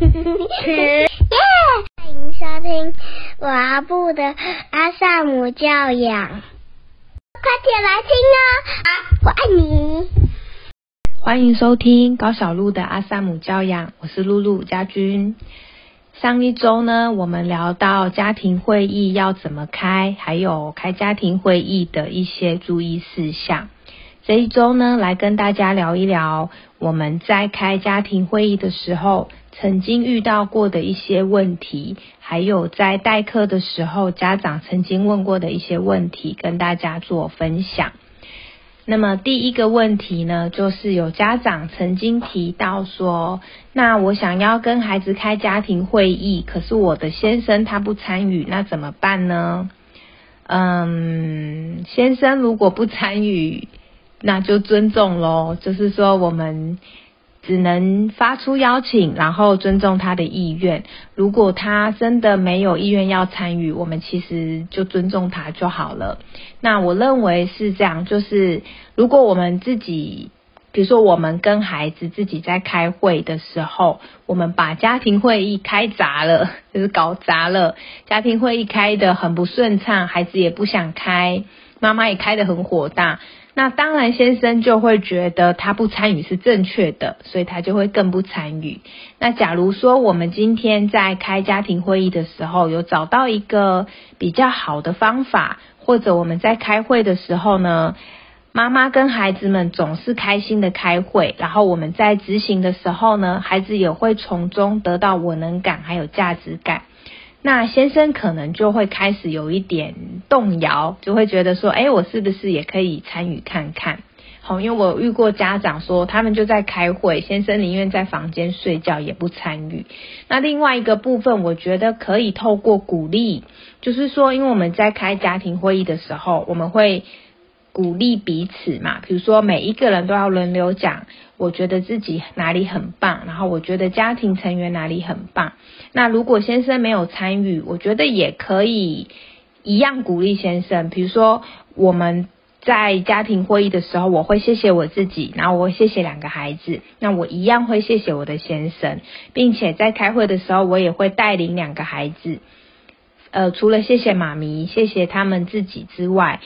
耶！欢迎收听阿布的阿萨姆教养，快点来听哦！啊，我爱你。欢迎收听高小璐的阿萨姆教养，我是露露家君。上一周呢，我们聊到家庭会议要怎么开，还有开家庭会议的一些注意事项。这一周呢，来跟大家聊一聊我们在开家庭会议的时候曾经遇到过的一些问题，还有在代课的时候家长曾经问过的一些问题，跟大家做分享。那么第一个问题呢，就是有家长曾经提到说，那我想要跟孩子开家庭会议，可是我的先生他不参与，那怎么办呢？嗯，先生如果不参与，那就尊重喽，就是说我们。只能发出邀请，然后尊重他的意愿。如果他真的没有意愿要参与，我们其实就尊重他就好了。那我认为是这样，就是如果我们自己，比如说我们跟孩子自己在开会的时候，我们把家庭会议开砸了，就是搞砸了，家庭会议开的很不顺畅，孩子也不想开，妈妈也开的很火大。那当然，先生就会觉得他不参与是正确的，所以他就会更不参与。那假如说我们今天在开家庭会议的时候，有找到一个比较好的方法，或者我们在开会的时候呢，妈妈跟孩子们总是开心的开会，然后我们在执行的时候呢，孩子也会从中得到我能感还有价值感。那先生可能就会开始有一点动摇，就会觉得说，哎，我是不是也可以参与看看？好，因为我遇过家长说，他们就在开会，先生宁愿在房间睡觉也不参与。那另外一个部分，我觉得可以透过鼓励，就是说，因为我们在开家庭会议的时候，我们会。鼓励彼此嘛，比如说每一个人都要轮流讲，我觉得自己哪里很棒，然后我觉得家庭成员哪里很棒。那如果先生没有参与，我觉得也可以一样鼓励先生。比如说我们在家庭会议的时候，我会谢谢我自己，然后我会谢谢两个孩子，那我一样会谢谢我的先生，并且在开会的时候，我也会带领两个孩子。呃，除了谢谢妈咪，谢谢他们自己之外。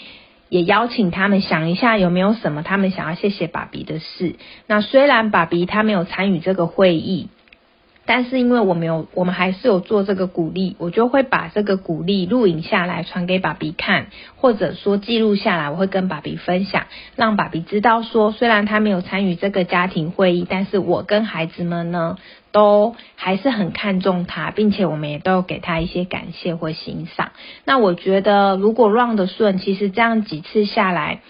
也邀请他们想一下有没有什么他们想要谢谢爸比的事。那虽然爸比他没有参与这个会议。但是因为我没有，我们还是有做这个鼓励，我就会把这个鼓励录影下来传给爸比看，或者说记录下来，我会跟爸比分享，让爸比知道说，虽然他没有参与这个家庭会议，但是我跟孩子们呢，都还是很看重他，并且我们也都给他一些感谢或欣赏。那我觉得如果 run 的顺，其实这样几次下来。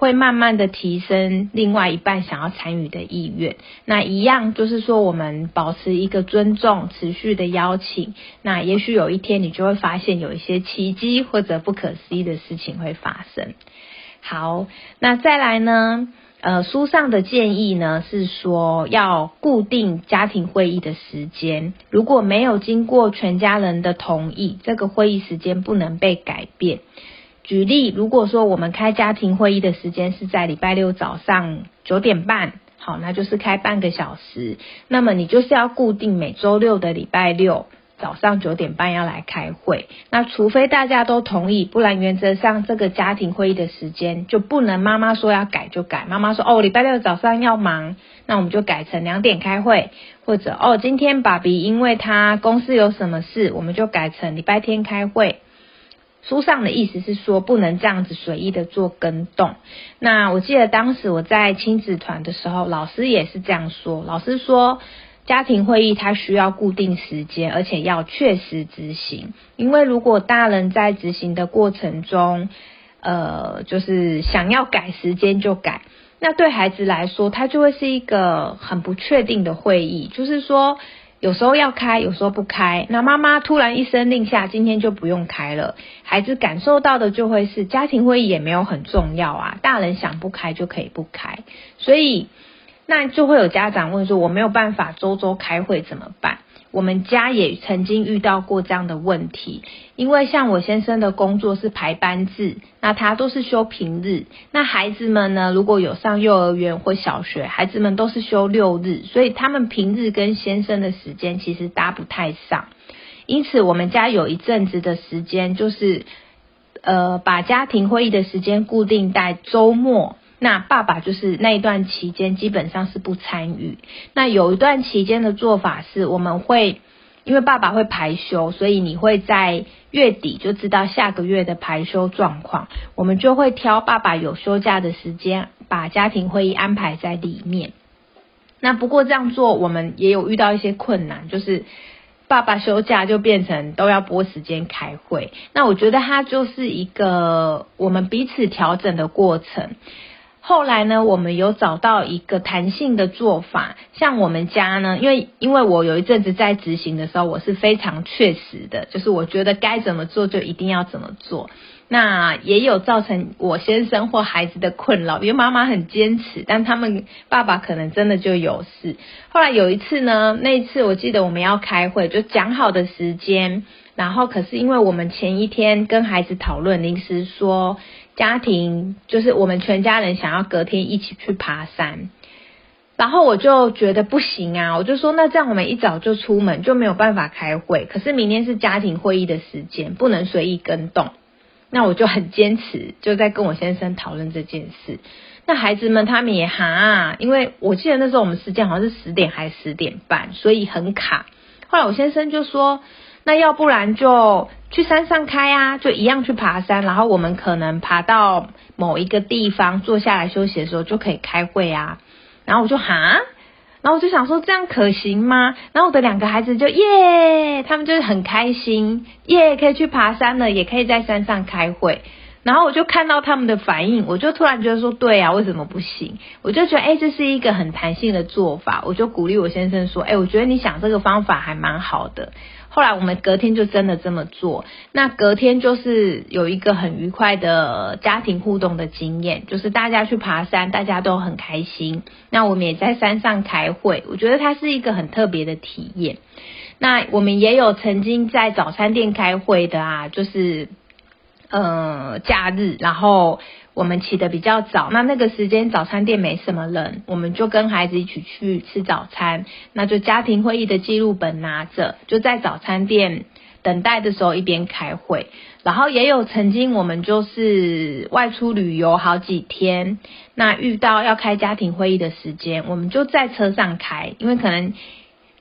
会慢慢的提升另外一半想要参与的意愿。那一样就是说，我们保持一个尊重，持续的邀请。那也许有一天，你就会发现有一些奇迹或者不可思议的事情会发生。好，那再来呢？呃，书上的建议呢是说，要固定家庭会议的时间。如果没有经过全家人的同意，这个会议时间不能被改变。举例，如果说我们开家庭会议的时间是在礼拜六早上九点半，好，那就是开半个小时。那么你就是要固定每周六的礼拜六早上九点半要来开会。那除非大家都同意，不然原则上这个家庭会议的时间就不能妈妈说要改就改。妈妈说哦，礼拜六早上要忙，那我们就改成两点开会，或者哦，今天爸比因为他公司有什么事，我们就改成礼拜天开会。书上的意思是说，不能这样子随意的做跟动。那我记得当时我在亲子团的时候，老师也是这样说。老师说，家庭会议它需要固定时间，而且要确实执行。因为如果大人在执行的过程中，呃，就是想要改时间就改，那对孩子来说，他就会是一个很不确定的会议。就是说。有时候要开，有时候不开。那妈妈突然一声令下，今天就不用开了。孩子感受到的就会是家庭会议也没有很重要啊，大人想不开就可以不开。所以那就会有家长问说：我没有办法周周开会怎么办？我们家也曾经遇到过这样的问题，因为像我先生的工作是排班制，那他都是休平日，那孩子们呢，如果有上幼儿园或小学，孩子们都是休六日，所以他们平日跟先生的时间其实搭不太上，因此我们家有一阵子的时间就是，呃，把家庭会议的时间固定在周末。那爸爸就是那一段期间基本上是不参与。那有一段期间的做法是，我们会因为爸爸会排休，所以你会在月底就知道下个月的排休状况。我们就会挑爸爸有休假的时间，把家庭会议安排在里面。那不过这样做，我们也有遇到一些困难，就是爸爸休假就变成都要拨时间开会。那我觉得它就是一个我们彼此调整的过程。后来呢，我们有找到一个弹性的做法，像我们家呢，因为因为我有一阵子在执行的时候，我是非常确实的，就是我觉得该怎么做就一定要怎么做。那也有造成我先生或孩子的困扰，因为妈妈很坚持，但他们爸爸可能真的就有事。后来有一次呢，那一次我记得我们要开会，就讲好的时间，然后可是因为我们前一天跟孩子讨论，临时说。家庭就是我们全家人想要隔天一起去爬山，然后我就觉得不行啊，我就说那这样我们一早就出门就没有办法开会，可是明天是家庭会议的时间，不能随意跟动。那我就很坚持，就在跟我先生讨论这件事。那孩子们他们也哈，因为我记得那时候我们时间好像是十点还是十点半，所以很卡。后来我先生就说。那要不然就去山上开啊，就一样去爬山，然后我们可能爬到某一个地方坐下来休息的时候就可以开会啊。然后我就哈，然后我就想说这样可行吗？然后我的两个孩子就耶，他们就是很开心，耶，可以去爬山了，也可以在山上开会。然后我就看到他们的反应，我就突然觉得说对啊，为什么不行？我就觉得哎，这是一个很弹性的做法，我就鼓励我先生说，哎，我觉得你想这个方法还蛮好的。后来我们隔天就真的这么做，那隔天就是有一个很愉快的家庭互动的经验，就是大家去爬山，大家都很开心。那我们也在山上开会，我觉得它是一个很特别的体验。那我们也有曾经在早餐店开会的啊，就是呃假日，然后。我们起得比较早，那那个时间早餐店没什么人，我们就跟孩子一起去吃早餐。那就家庭会议的记录本拿着，就在早餐店等待的时候一边开会。然后也有曾经我们就是外出旅游好几天，那遇到要开家庭会议的时间，我们就在车上开，因为可能。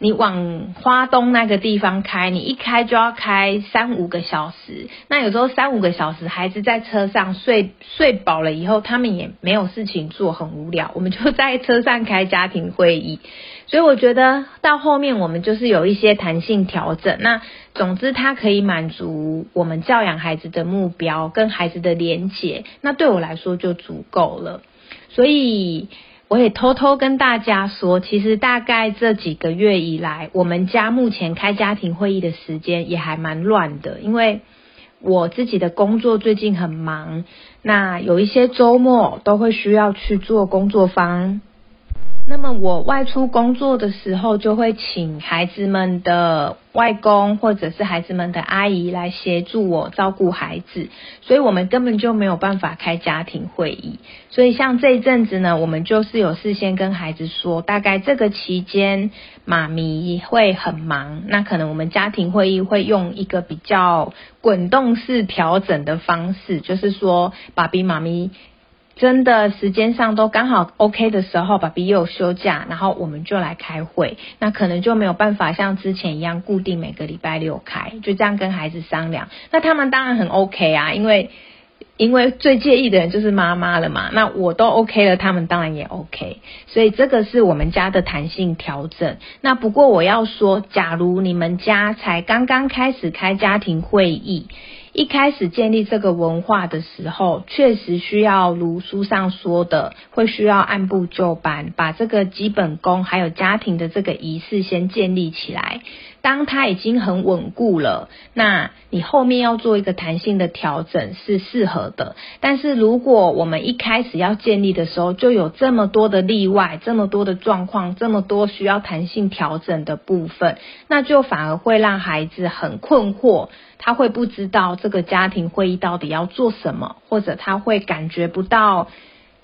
你往花东那个地方开，你一开就要开三五个小时。那有时候三五个小时，孩子在车上睡睡饱了以后，他们也没有事情做，很无聊。我们就在车上开家庭会议。所以我觉得到后面我们就是有一些弹性调整。那总之，它可以满足我们教养孩子的目标跟孩子的连结。那对我来说就足够了。所以。我也偷偷跟大家说，其实大概这几个月以来，我们家目前开家庭会议的时间也还蛮乱的，因为我自己的工作最近很忙，那有一些周末都会需要去做工作坊。那么我外出工作的时候，就会请孩子们的外公或者是孩子们的阿姨来协助我照顾孩子，所以我们根本就没有办法开家庭会议。所以像这一阵子呢，我们就是有事先跟孩子说，大概这个期间妈咪会很忙，那可能我们家庭会议会用一个比较滚动式调整的方式，就是说爸比妈咪。真的时间上都刚好 OK 的时候，爸比又休假，然后我们就来开会，那可能就没有办法像之前一样固定每个礼拜六开，就这样跟孩子商量。那他们当然很 OK 啊，因为因为最介意的人就是妈妈了嘛。那我都 OK 了，他们当然也 OK。所以这个是我们家的弹性调整。那不过我要说，假如你们家才刚刚开始开家庭会议。一开始建立这个文化的时候，确实需要如书上说的，会需要按部就班，把这个基本功还有家庭的这个仪式先建立起来。当它已经很稳固了，那你后面要做一个弹性的调整是适合的。但是如果我们一开始要建立的时候就有这么多的例外，这么多的状况，这么多需要弹性调整的部分，那就反而会让孩子很困惑，他会不知道这个家庭会议到底要做什么，或者他会感觉不到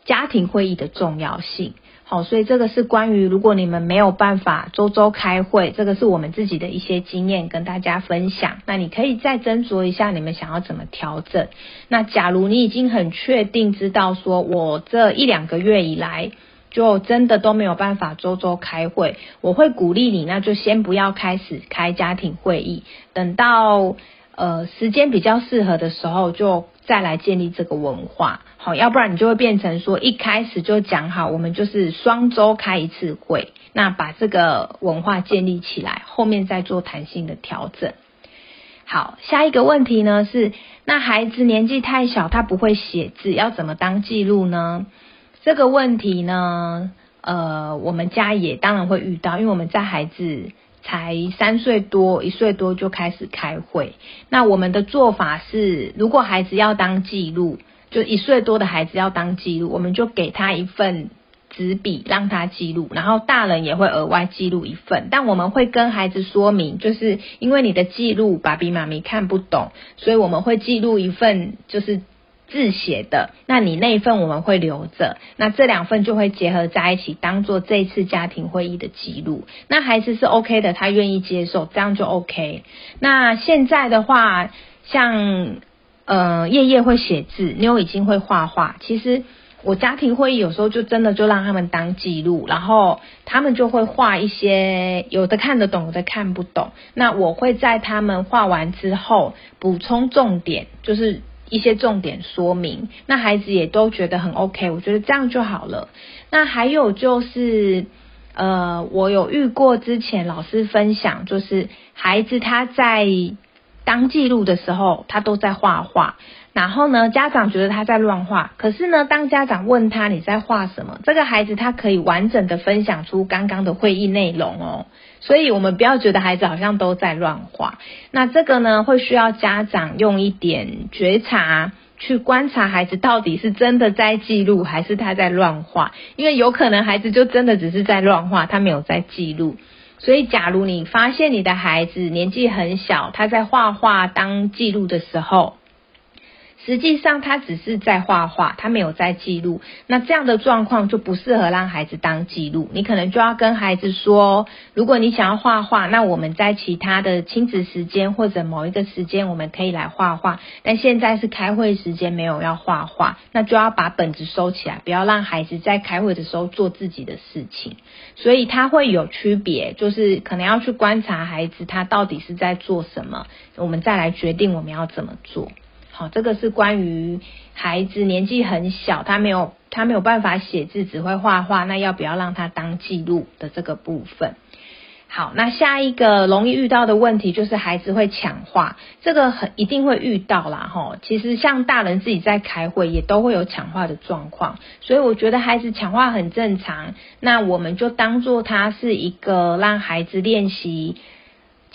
家庭会议的重要性。好，所以这个是关于如果你们没有办法周周开会，这个是我们自己的一些经验跟大家分享。那你可以再斟酌一下，你们想要怎么调整。那假如你已经很确定知道说，我这一两个月以来就真的都没有办法周周开会，我会鼓励你，那就先不要开始开家庭会议，等到呃时间比较适合的时候就。再来建立这个文化，好，要不然你就会变成说一开始就讲好，我们就是双周开一次会，那把这个文化建立起来，后面再做弹性的调整。好，下一个问题呢是，那孩子年纪太小，他不会写字，要怎么当记录呢？这个问题呢，呃，我们家也当然会遇到，因为我们在孩子。才三岁多，一岁多就开始开会。那我们的做法是，如果孩子要当记录，就一岁多的孩子要当记录，我们就给他一份纸笔让他记录，然后大人也会额外记录一份。但我们会跟孩子说明，就是因为你的记录爸比妈咪看不懂，所以我们会记录一份，就是。字写的，那你那一份我们会留着，那这两份就会结合在一起，当做这次家庭会议的记录。那孩子是 OK 的，他愿意接受，这样就 OK。那现在的话，像呃夜夜会写字，妞已经会画画。其实我家庭会议有时候就真的就让他们当记录，然后他们就会画一些，有的看得懂，有的看不懂。那我会在他们画完之后补充重点，就是。一些重点说明，那孩子也都觉得很 OK，我觉得这样就好了。那还有就是，呃，我有遇过之前老师分享，就是孩子他在当记录的时候，他都在画画。然后呢，家长觉得他在乱画，可是呢，当家长问他你在画什么，这个孩子他可以完整的分享出刚刚的会议内容哦。所以我们不要觉得孩子好像都在乱画，那这个呢，会需要家长用一点觉察去观察孩子到底是真的在记录，还是他在乱画，因为有可能孩子就真的只是在乱画，他没有在记录。所以，假如你发现你的孩子年纪很小，他在画画当记录的时候，实际上，他只是在画画，他没有在记录。那这样的状况就不适合让孩子当记录。你可能就要跟孩子说，如果你想要画画，那我们在其他的亲子时间或者某一个时间，我们可以来画画。但现在是开会时间，没有要画画，那就要把本子收起来，不要让孩子在开会的时候做自己的事情。所以他会有区别，就是可能要去观察孩子他到底是在做什么，我们再来决定我们要怎么做。好，这个是关于孩子年纪很小，他没有他没有办法写字，只会画画，那要不要让他当记录的这个部分？好，那下一个容易遇到的问题就是孩子会抢话，这个很一定会遇到啦，哈。其实像大人自己在开会也都会有抢话的状况，所以我觉得孩子抢话很正常。那我们就当做他是一个让孩子练习。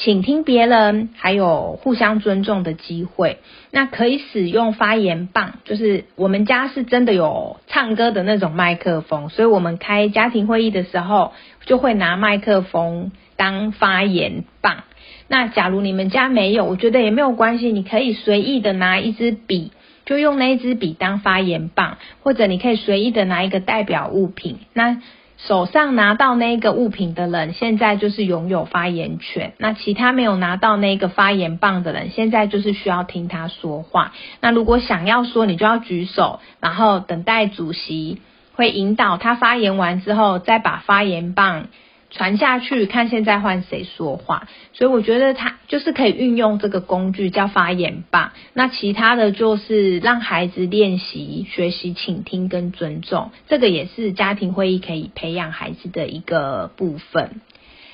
请听别人，还有互相尊重的机会。那可以使用发言棒，就是我们家是真的有唱歌的那种麦克风，所以我们开家庭会议的时候就会拿麦克风当发言棒。那假如你们家没有，我觉得也没有关系，你可以随意的拿一支笔，就用那一支笔当发言棒，或者你可以随意的拿一个代表物品。那手上拿到那个物品的人，现在就是拥有发言权。那其他没有拿到那个发言棒的人，现在就是需要听他说话。那如果想要说，你就要举手，然后等待主席会引导他发言完之后，再把发言棒。传下去，看现在换谁说话，所以我觉得他就是可以运用这个工具叫发言棒。那其他的就是让孩子练习学习倾听跟尊重，这个也是家庭会议可以培养孩子的一个部分。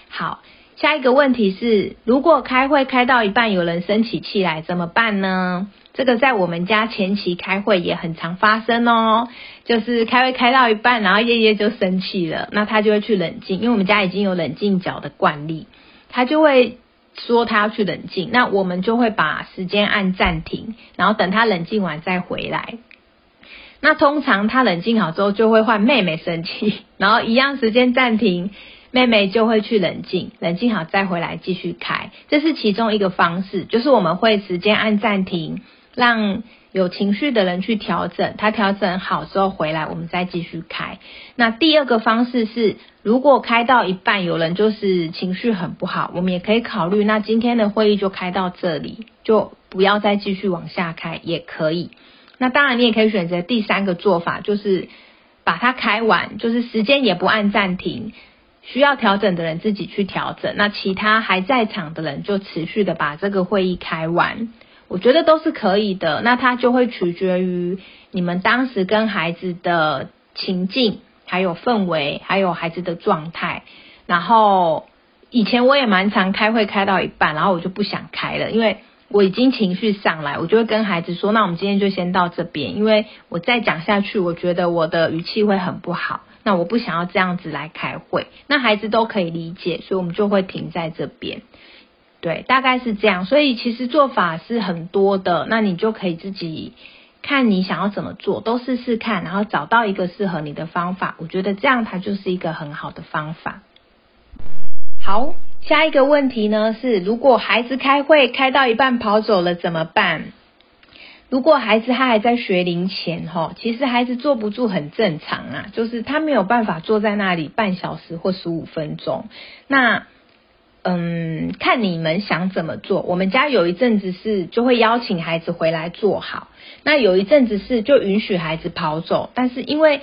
好，下一个问题是，如果开会开到一半有人生起气来怎么办呢？这个在我们家前期开会也很常发生哦，就是开会开到一半，然后叶叶就生气了，那他就会去冷静，因为我们家已经有冷静角的惯例，他就会说他要去冷静，那我们就会把时间按暂停，然后等他冷静完再回来。那通常他冷静好之后，就会换妹妹生气，然后一样时间暂停，妹妹就会去冷静，冷静好再回来继续开。这是其中一个方式，就是我们会时间按暂停，让有情绪的人去调整，他调整好之后回来，我们再继续开。那第二个方式是，如果开到一半有人就是情绪很不好，我们也可以考虑，那今天的会议就开到这里，就不要再继续往下开，也可以。那当然，你也可以选择第三个做法，就是把它开完，就是时间也不按暂停，需要调整的人自己去调整，那其他还在场的人就持续的把这个会议开完，我觉得都是可以的。那它就会取决于你们当时跟孩子的情境，还有氛围，还有孩子的状态。然后以前我也蛮常开会开到一半，然后我就不想开了，因为。我已经情绪上来，我就会跟孩子说：“那我们今天就先到这边，因为我再讲下去，我觉得我的语气会很不好。那我不想要这样子来开会，那孩子都可以理解，所以我们就会停在这边。对，大概是这样。所以其实做法是很多的，那你就可以自己看你想要怎么做，都试试看，然后找到一个适合你的方法。我觉得这样它就是一个很好的方法。好。下一个问题呢是，如果孩子开会开到一半跑走了怎么办？如果孩子他还在学龄前哈，其实孩子坐不住很正常啊，就是他没有办法坐在那里半小时或十五分钟。那嗯，看你们想怎么做。我们家有一阵子是就会邀请孩子回来坐好，那有一阵子是就允许孩子跑走，但是因为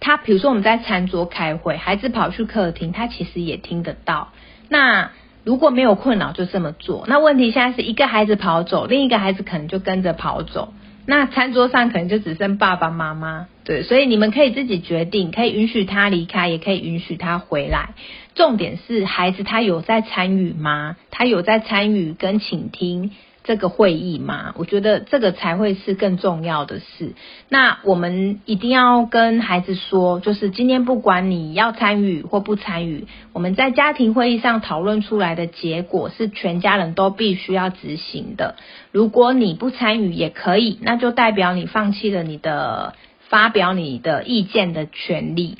他比如说我们在餐桌开会，孩子跑去客厅，他其实也听得到。那如果没有困扰，就这么做。那问题现在是一个孩子跑走，另一个孩子可能就跟着跑走。那餐桌上可能就只剩爸爸妈妈，对，所以你们可以自己决定，可以允许他离开，也可以允许他回来。重点是孩子他有在参与吗？他有在参与跟倾听。这个会议吗，我觉得这个才会是更重要的事。那我们一定要跟孩子说，就是今天不管你要参与或不参与，我们在家庭会议上讨论出来的结果是全家人都必须要执行的。如果你不参与也可以，那就代表你放弃了你的发表你的意见的权利。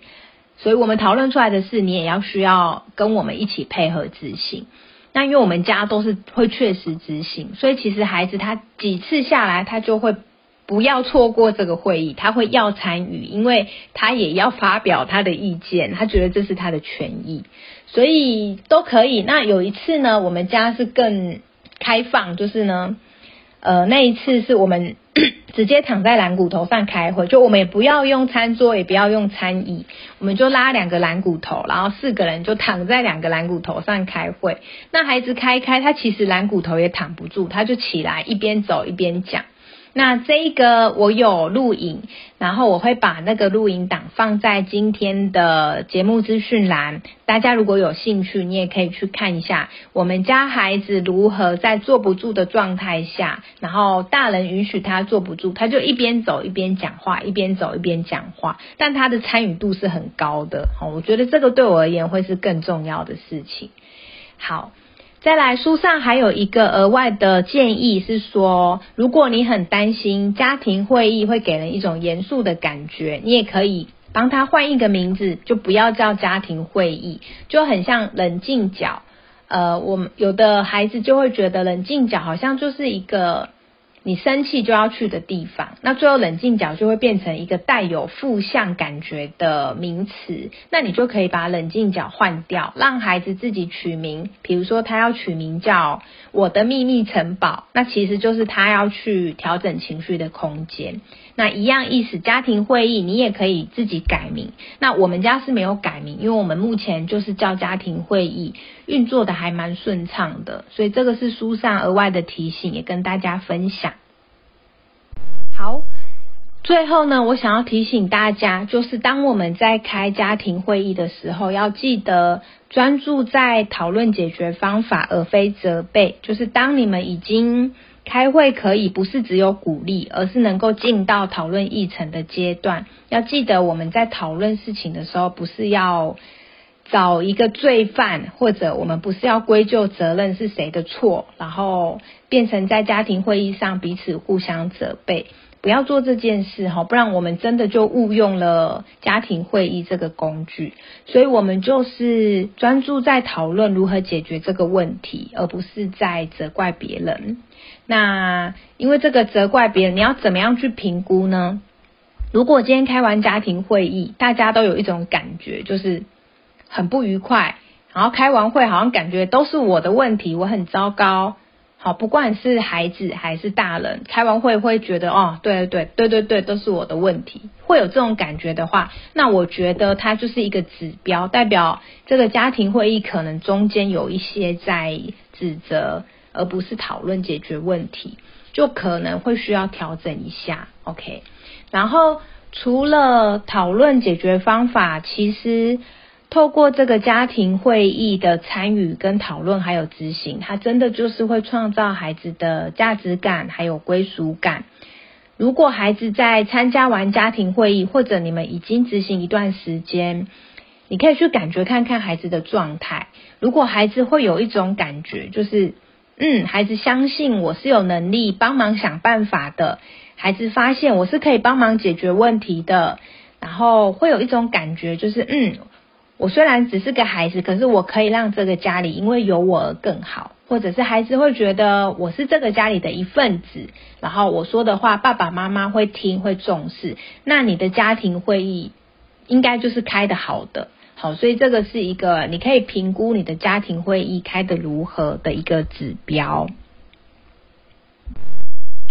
所以我们讨论出来的事，你也要需要跟我们一起配合执行。那因为我们家都是会确实执行，所以其实孩子他几次下来，他就会不要错过这个会议，他会要参与，因为他也要发表他的意见，他觉得这是他的权益，所以都可以。那有一次呢，我们家是更开放，就是呢。呃，那一次是我们直接躺在蓝骨头上开会，就我们也不要用餐桌，也不要用餐椅，我们就拉两个蓝骨头，然后四个人就躺在两个蓝骨头上开会。那孩子开开，他其实蓝骨头也躺不住，他就起来一边走一边讲。那这个我有录影，然后我会把那个录影档放在今天的节目资讯栏，大家如果有兴趣，你也可以去看一下我们家孩子如何在坐不住的状态下，然后大人允许他坐不住，他就一边走一边讲话，一边走一边讲话，但他的参与度是很高的，好，我觉得这个对我而言会是更重要的事情。好。再来，书上还有一个额外的建议是说，如果你很担心家庭会议会给人一种严肃的感觉，你也可以帮他换一个名字，就不要叫家庭会议，就很像冷静角。呃，我们有的孩子就会觉得冷静角好像就是一个。你生气就要去的地方，那最后冷静角就会变成一个带有负向感觉的名词，那你就可以把冷静角换掉，让孩子自己取名，比如说他要取名叫我的秘密城堡，那其实就是他要去调整情绪的空间。那一样意思，家庭会议你也可以自己改名。那我们家是没有改名，因为我们目前就是叫家庭会议，运作的还蛮顺畅的。所以这个是书上额外的提醒，也跟大家分享。好，最后呢，我想要提醒大家，就是当我们在开家庭会议的时候，要记得专注在讨论解决方法，而非责备。就是当你们已经。开会可以不是只有鼓励，而是能够进到讨论议程的阶段。要记得我们在讨论事情的时候，不是要找一个罪犯，或者我们不是要归咎责任是谁的错，然后变成在家庭会议上彼此互相责备。不要做这件事哈，不然我们真的就误用了家庭会议这个工具。所以，我们就是专注在讨论如何解决这个问题，而不是在责怪别人。那因为这个责怪别人，你要怎么样去评估呢？如果今天开完家庭会议，大家都有一种感觉，就是很不愉快，然后开完会好像感觉都是我的问题，我很糟糕。好，不管是孩子还是大人，开完会会觉得哦，对对对对对对，都是我的问题，会有这种感觉的话，那我觉得它就是一个指标，代表这个家庭会议可能中间有一些在指责，而不是讨论解决问题，就可能会需要调整一下。OK，然后除了讨论解决方法，其实。透过这个家庭会议的参与跟讨论，还有执行，它真的就是会创造孩子的价值感，还有归属感。如果孩子在参加完家庭会议，或者你们已经执行一段时间，你可以去感觉看看孩子的状态。如果孩子会有一种感觉，就是嗯，孩子相信我是有能力帮忙想办法的，孩子发现我是可以帮忙解决问题的，然后会有一种感觉，就是嗯。我虽然只是个孩子，可是我可以让这个家里因为有我而更好，或者是孩子会觉得我是这个家里的一份子，然后我说的话爸爸妈妈会听会重视，那你的家庭会议应该就是开的好的，好，所以这个是一个你可以评估你的家庭会议开的如何的一个指标。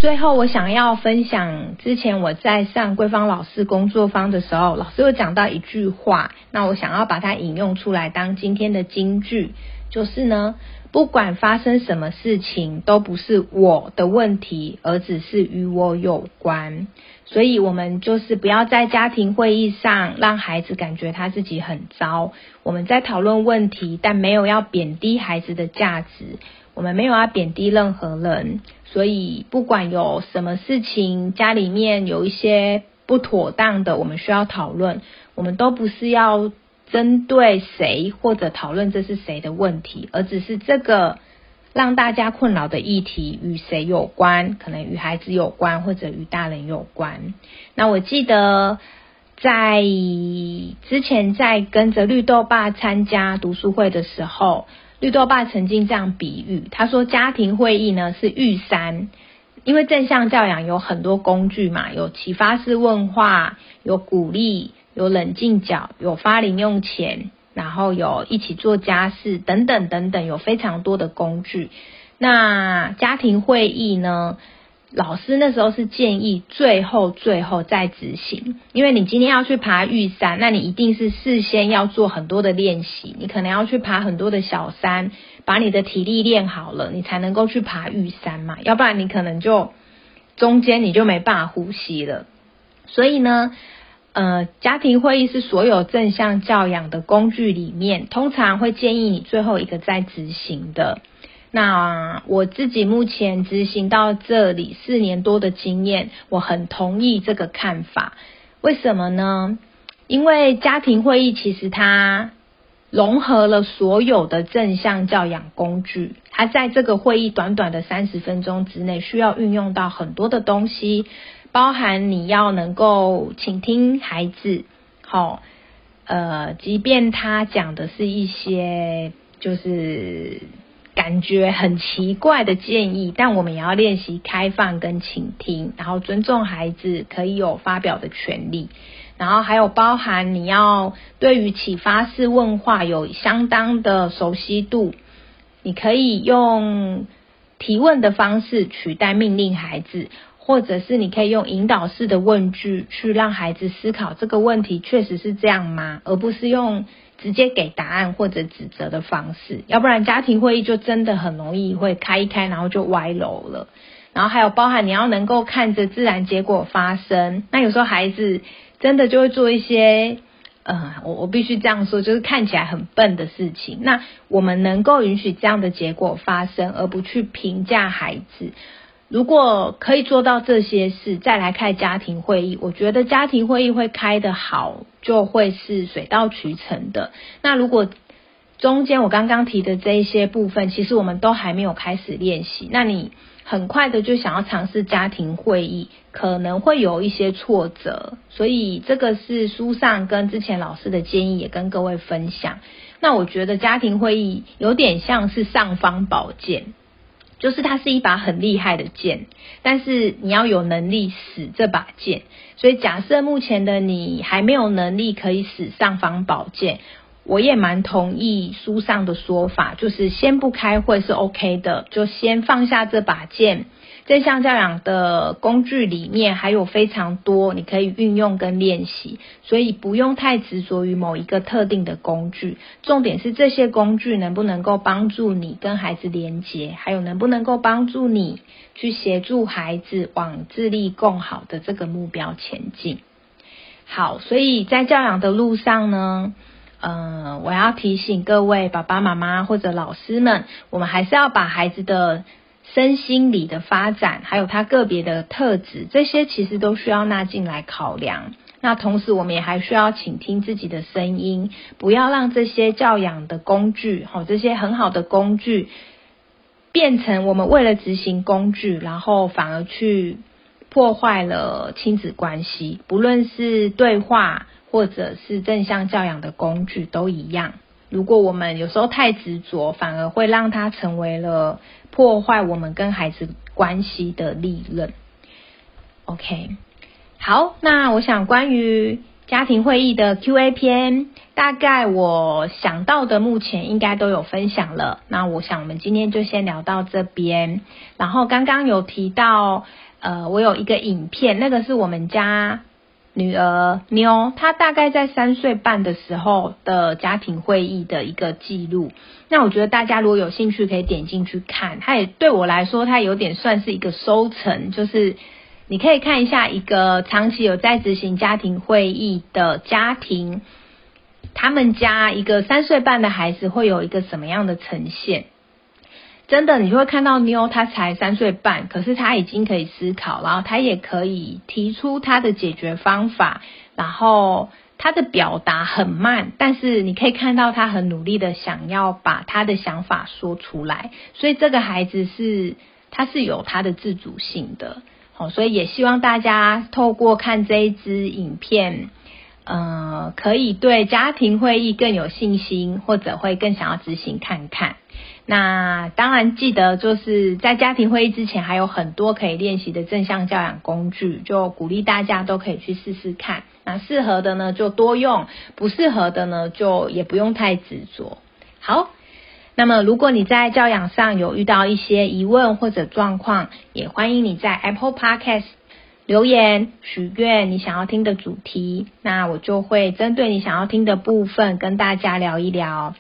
最后，我想要分享之前我在上桂芳老师工作坊的时候，老师有讲到一句话，那我想要把它引用出来当今天的金句，就是呢，不管发生什么事情，都不是我的问题，而只是与我有关。所以，我们就是不要在家庭会议上让孩子感觉他自己很糟。我们在讨论问题，但没有要贬低孩子的价值，我们没有要贬低任何人。所以，不管有什么事情，家里面有一些不妥当的，我们需要讨论，我们都不是要针对谁或者讨论这是谁的问题，而只是这个让大家困扰的议题与谁有关，可能与孩子有关，或者与大人有关。那我记得在之前在跟着绿豆爸参加读书会的时候。绿豆爸曾经这样比喻，他说家庭会议呢是玉山，因为正向教养有很多工具嘛，有启发式问话，有鼓励，有冷静角，有发零用钱，然后有一起做家事等等等等，有非常多的工具。那家庭会议呢？老师那时候是建议最后最后再执行，因为你今天要去爬玉山，那你一定是事先要做很多的练习，你可能要去爬很多的小山，把你的体力练好了，你才能够去爬玉山嘛，要不然你可能就中间你就没办法呼吸了。所以呢，呃，家庭会议是所有正向教养的工具里面，通常会建议你最后一个再执行的。那我自己目前执行到这里四年多的经验，我很同意这个看法。为什么呢？因为家庭会议其实它融合了所有的正向教养工具，它在这个会议短短的三十分钟之内，需要运用到很多的东西，包含你要能够倾听孩子，好，呃，即便他讲的是一些就是。感觉很奇怪的建议，但我们也要练习开放跟倾听，然后尊重孩子可以有发表的权利，然后还有包含你要对于启发式问话有相当的熟悉度，你可以用提问的方式取代命令孩子，或者是你可以用引导式的问句去让孩子思考这个问题确实是这样吗，而不是用。直接给答案或者指责的方式，要不然家庭会议就真的很容易会开一开，然后就歪楼了。然后还有包含你要能够看着自然结果发生，那有时候孩子真的就会做一些，呃，我我必须这样说，就是看起来很笨的事情。那我们能够允许这样的结果发生，而不去评价孩子。如果可以做到这些事，再来开家庭会议，我觉得家庭会议会开得好，就会是水到渠成的。那如果中间我刚刚提的这一些部分，其实我们都还没有开始练习，那你很快的就想要尝试家庭会议，可能会有一些挫折。所以这个是书上跟之前老师的建议，也跟各位分享。那我觉得家庭会议有点像是尚方宝剑。就是它是一把很厉害的剑，但是你要有能力使这把剑。所以假设目前的你还没有能力可以使尚方宝剑，我也蛮同意书上的说法，就是先不开会是 OK 的，就先放下这把剑。正向教养的工具里面还有非常多你可以运用跟练习，所以不用太执着于某一个特定的工具。重点是这些工具能不能够帮助你跟孩子连接，还有能不能够帮助你去协助孩子往自立更好的这个目标前进。好，所以在教养的路上呢，嗯，我要提醒各位爸爸妈妈或者老师们，我们还是要把孩子的。身心理的发展，还有他个别的特质，这些其实都需要纳进来考量。那同时，我们也还需要倾听自己的声音，不要让这些教养的工具，好，这些很好的工具，变成我们为了执行工具，然后反而去破坏了亲子关系。不论是对话，或者是正向教养的工具，都一样。如果我们有时候太执着，反而会让它成为了破坏我们跟孩子关系的利刃。OK，好，那我想关于家庭会议的 Q&A 篇，大概我想到的目前应该都有分享了。那我想我们今天就先聊到这边。然后刚刚有提到，呃，我有一个影片，那个是我们家。女儿妞，她大概在三岁半的时候的家庭会议的一个记录。那我觉得大家如果有兴趣，可以点进去看。它也对我来说，它有点算是一个收成，就是你可以看一下一个长期有在执行家庭会议的家庭，他们家一个三岁半的孩子会有一个什么样的呈现。真的，你就会看到妞，她才三岁半，可是她已经可以思考，然后她也可以提出她的解决方法，然后她的表达很慢，但是你可以看到她很努力的想要把她的想法说出来，所以这个孩子是他是有他的自主性的，好，所以也希望大家透过看这一支影片，呃，可以对家庭会议更有信心，或者会更想要执行看看。那当然记得，就是在家庭会议之前，还有很多可以练习的正向教养工具，就鼓励大家都可以去试试看。那适合的呢，就多用；不适合的呢，就也不用太执着。好，那么如果你在教养上有遇到一些疑问或者状况，也欢迎你在 Apple Podcast 留言许愿你想要听的主题，那我就会针对你想要听的部分跟大家聊一聊。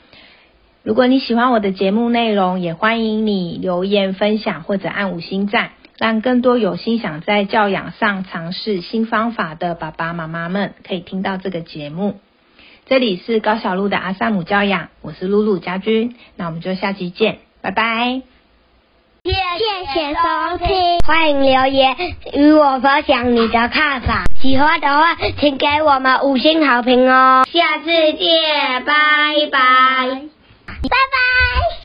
如果你喜欢我的节目内容，也欢迎你留言分享或者按五星赞，让更多有心想在教养上尝试新方法的爸爸妈妈们可以听到这个节目。这里是高小璐的阿萨姆教养，我是露露家君，那我们就下期见，拜拜。谢谢收听，欢迎留言与我分享你的看法。喜欢的话，请给我们五星好评哦。下次见，拜拜。拜拜。